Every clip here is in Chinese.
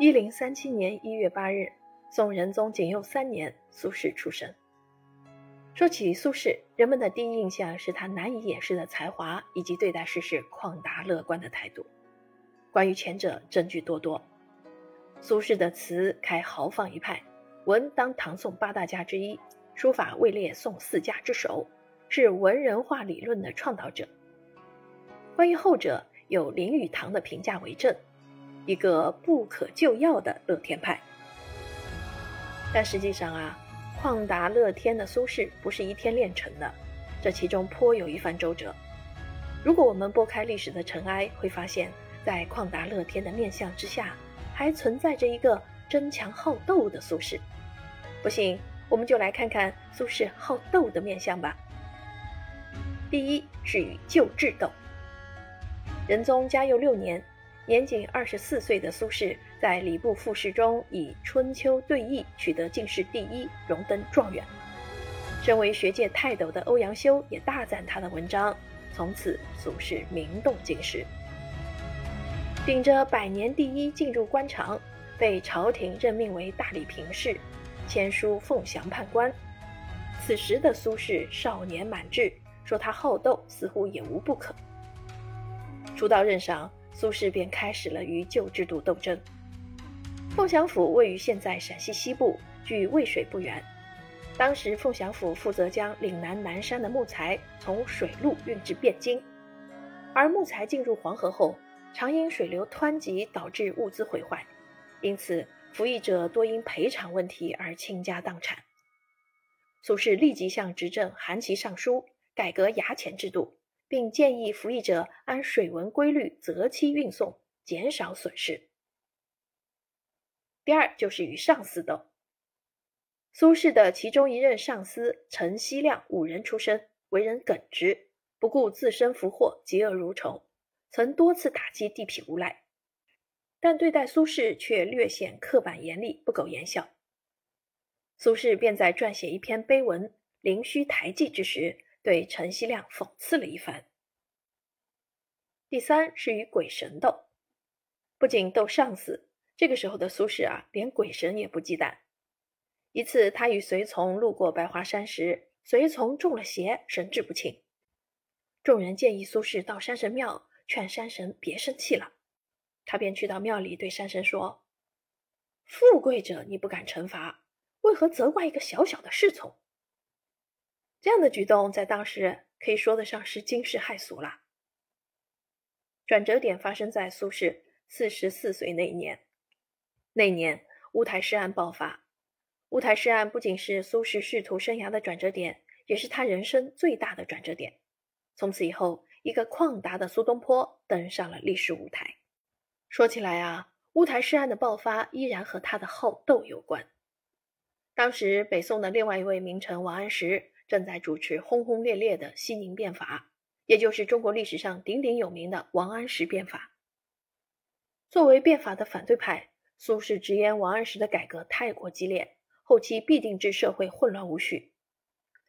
一零三七年一月八日，宋仁宗景佑三年，苏轼出生。说起苏轼，人们的第一印象是他难以掩饰的才华，以及对待世事旷达乐观的态度。关于前者，证据多多。苏轼的词开豪放一派，文当唐宋八大家之一，书法位列宋四家之首，是文人画理论的创导者。关于后者，有林语堂的评价为证，一个不可救药的乐天派。但实际上啊。旷达乐天的苏轼不是一天练成的，这其中颇有一番周折。如果我们拨开历史的尘埃，会发现，在旷达乐天的面相之下，还存在着一个争强好斗的苏轼。不信，我们就来看看苏轼好斗的面相吧。第一是与旧制斗。仁宗嘉佑六年。年仅二十四岁的苏轼，在礼部复试中以《春秋对弈》取得进士第一，荣登状元。身为学界泰斗的欧阳修也大赞他的文章，从此苏轼名动京师。顶着百年第一进入官场，被朝廷任命为大理评事，签书凤翔判官。此时的苏轼少年满志，说他好斗似乎也无不可。初到任上。苏轼便开始了与旧制度斗争。凤翔府位于现在陕西西部，距渭水不远。当时凤翔府负责将岭南南山的木材从水路运至汴京，而木材进入黄河后，常因水流湍急导致物资毁坏，因此服役者多因赔偿问题而倾家荡产。苏轼立即向执政韩琦上书，改革衙前制度。并建议服役者按水文规律择期运送，减少损失。第二就是与上司斗。苏轼的其中一任上司陈希亮，武人出身，为人耿直，不顾自身福祸，嫉恶如仇，曾多次打击地痞无赖，但对待苏轼却略显刻板严厉，不苟言笑。苏轼便在撰写一篇碑文《灵虚台记》之时。对陈希亮讽刺了一番。第三是与鬼神斗，不仅斗上司，这个时候的苏轼啊，连鬼神也不忌惮。一次，他与随从路过白华山时，随从中了邪，神志不清。众人建议苏轼到山神庙劝山神别生气了，他便去到庙里对山神说：“富贵者你不敢惩罚，为何责怪一个小小的侍从？”这样的举动在当时可以说得上是惊世骇俗了。转折点发生在苏轼四十四岁那一年。那年乌台诗案爆发，乌台诗案不仅是苏轼仕途生涯的转折点，也是他人生最大的转折点。从此以后，一个旷达的苏东坡登上了历史舞台。说起来啊，乌台诗案的爆发依然和他的好斗有关。当时北宋的另外一位名臣王安石。正在主持轰轰烈烈的西宁变法，也就是中国历史上鼎鼎有名的王安石变法。作为变法的反对派，苏轼直言王安石的改革太过激烈，后期必定致社会混乱无序。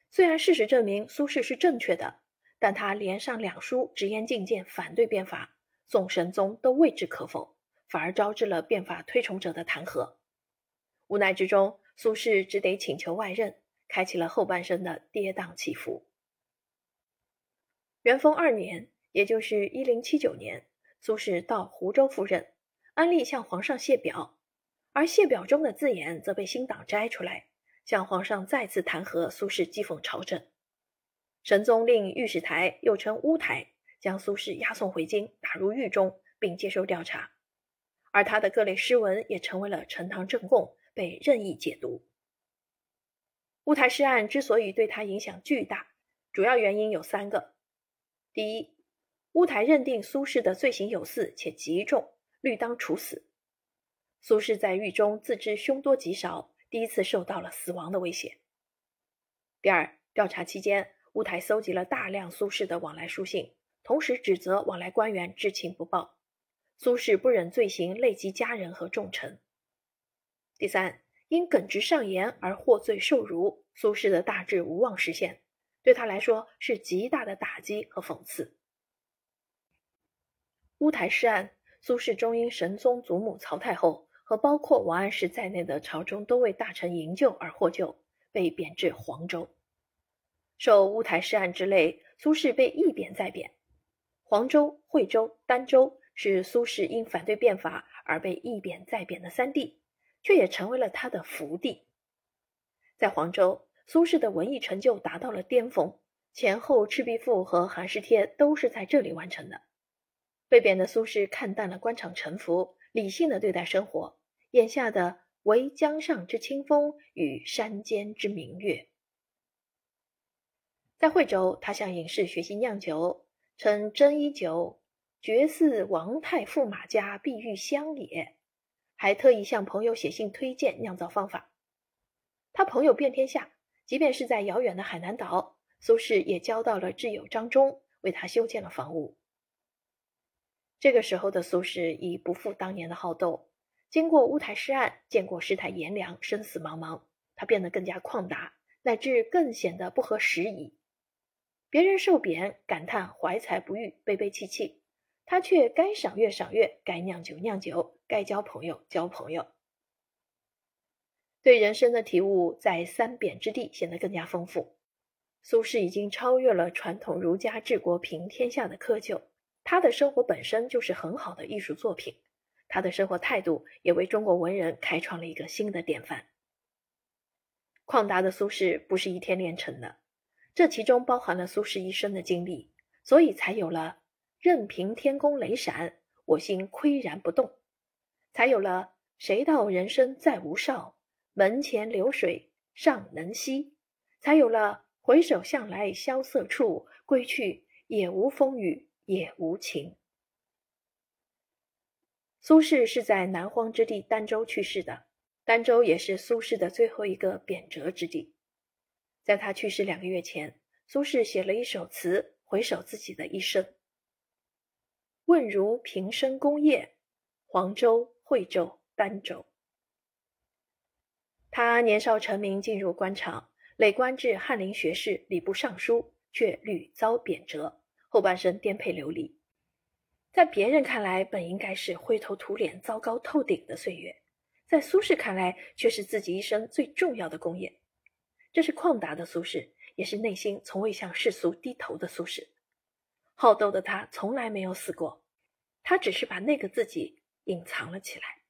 虽然事实证明苏轼是正确的，但他连上两书直言进谏反对变法，宋神宗都未置可否，反而招致了变法推崇者的弹劾。无奈之中，苏轼只得请求外任。开启了后半生的跌宕起伏。元丰二年，也就是一零七九年，苏轼到湖州赴任，安利向皇上谢表，而谢表中的字眼则被新党摘出来，向皇上再次弹劾苏轼讥讽朝政。神宗令御史台，又称乌台，将苏轼押送回京，打入狱中，并接受调查，而他的各类诗文也成为了呈堂证供，被任意解读。乌台诗案之所以对他影响巨大，主要原因有三个：第一，乌台认定苏轼的罪行有四且极重，律当处死。苏轼在狱中自知凶多吉少，第一次受到了死亡的威胁。第二，调查期间，乌台搜集了大量苏轼的往来书信，同时指责往来官员知情不报。苏轼不忍罪行累及家人和重臣。第三。因耿直上言而获罪受辱，苏轼的大志无望实现，对他来说是极大的打击和讽刺。乌台诗案，苏轼终因神宗祖母曹太后和包括王安石在内的朝中多位大臣营救而获救，被贬至黄州。受乌台诗案之累，苏轼被一贬再贬。黄州、惠州、儋州是苏轼因反对变法而被一贬再贬的三地，却也成为了他的福地。在黄州，苏轼的文艺成就达到了巅峰，前后《赤壁赋》和《寒食帖》都是在这里完成的。被贬的苏轼看淡了官场沉浮，理性的对待生活，眼下的唯江上之清风与山间之明月。在惠州，他向隐士学习酿酒，称真一酒，绝似王太驸马家碧玉香也。还特意向朋友写信推荐酿造方法。他朋友遍天下，即便是在遥远的海南岛，苏轼也交到了挚友张忠，为他修建了房屋。这个时候的苏轼已不复当年的好斗，经过乌台诗案，见过世态炎凉，生死茫茫，他变得更加旷达，乃至更显得不合时宜。别人受贬，感叹怀才不遇，悲悲戚戚，他却该赏月赏月，该酿酒酿酒，该交朋友交朋友。对人生的体悟，在三贬之地显得更加丰富。苏轼已经超越了传统儒家治国平天下的窠臼。他的生活本身就是很好的艺术作品，他的生活态度也为中国文人开创了一个新的典范。旷达的苏轼不是一天练成的，这其中包含了苏轼一生的经历，所以才有了“任凭天公雷闪，我心岿然不动”，才有了“谁道人生再无少，门前流水尚能西”，才有了“回首向来萧瑟处，归去，也无风雨”。也无情。苏轼是在南荒之地儋州去世的，儋州也是苏轼的最后一个贬谪之地。在他去世两个月前，苏轼写了一首词，回首自己的一生。问如平生功业，黄州、惠州、儋州。他年少成名，进入官场，累官至翰林学士、礼部尚书，却屡遭贬谪。后半生颠沛流离，在别人看来本应该是灰头土脸、糟糕透顶的岁月，在苏轼看来却是自己一生最重要的功业。这是旷达的苏轼，也是内心从未向世俗低头的苏轼。好斗的他从来没有死过，他只是把那个自己隐藏了起来。